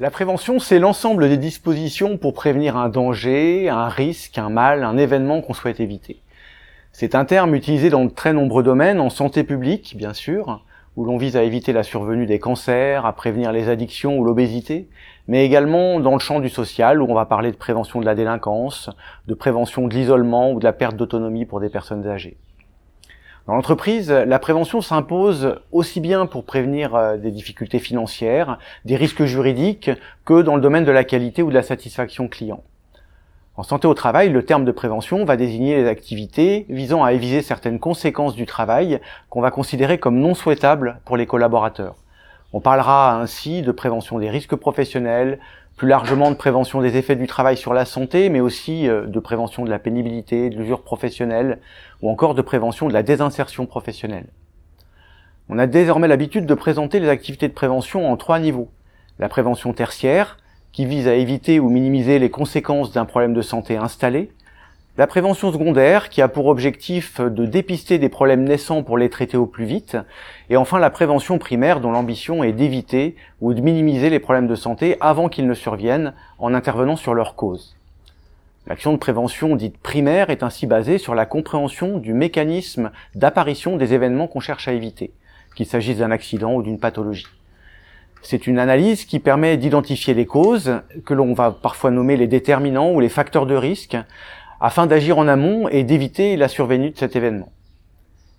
La prévention, c'est l'ensemble des dispositions pour prévenir un danger, un risque, un mal, un événement qu'on souhaite éviter. C'est un terme utilisé dans de très nombreux domaines, en santé publique, bien sûr, où l'on vise à éviter la survenue des cancers, à prévenir les addictions ou l'obésité, mais également dans le champ du social, où on va parler de prévention de la délinquance, de prévention de l'isolement ou de la perte d'autonomie pour des personnes âgées. Dans l'entreprise, la prévention s'impose aussi bien pour prévenir euh, des difficultés financières, des risques juridiques, que dans le domaine de la qualité ou de la satisfaction client. En santé au travail, le terme de prévention va désigner les activités visant à éviter certaines conséquences du travail qu'on va considérer comme non souhaitables pour les collaborateurs. On parlera ainsi de prévention des risques professionnels, plus largement de prévention des effets du travail sur la santé, mais aussi euh, de prévention de la pénibilité, de l'usure professionnelle, ou encore de prévention de la désinsertion professionnelle. On a désormais l'habitude de présenter les activités de prévention en trois niveaux. La prévention tertiaire, qui vise à éviter ou minimiser les conséquences d'un problème de santé installé, la prévention secondaire, qui a pour objectif de dépister des problèmes naissants pour les traiter au plus vite, et enfin la prévention primaire, dont l'ambition est d'éviter ou de minimiser les problèmes de santé avant qu'ils ne surviennent en intervenant sur leur cause. L'action de prévention dite primaire est ainsi basée sur la compréhension du mécanisme d'apparition des événements qu'on cherche à éviter, qu'il s'agisse d'un accident ou d'une pathologie. C'est une analyse qui permet d'identifier les causes, que l'on va parfois nommer les déterminants ou les facteurs de risque, afin d'agir en amont et d'éviter la survenue de cet événement.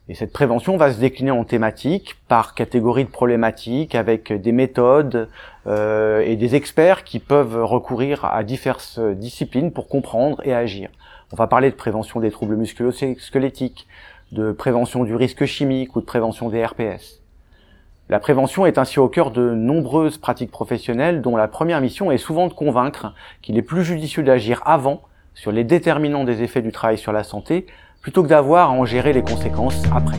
Et cette prévention va se décliner en thématiques, par catégorie de problématiques, avec des méthodes euh, et des experts qui peuvent recourir à diverses disciplines pour comprendre et agir. On va parler de prévention des troubles musculo-squelettiques, de prévention du risque chimique ou de prévention des RPS. La prévention est ainsi au cœur de nombreuses pratiques professionnelles dont la première mission est souvent de convaincre qu'il est plus judicieux d'agir avant sur les déterminants des effets du travail sur la santé plutôt que d'avoir à en gérer les conséquences après.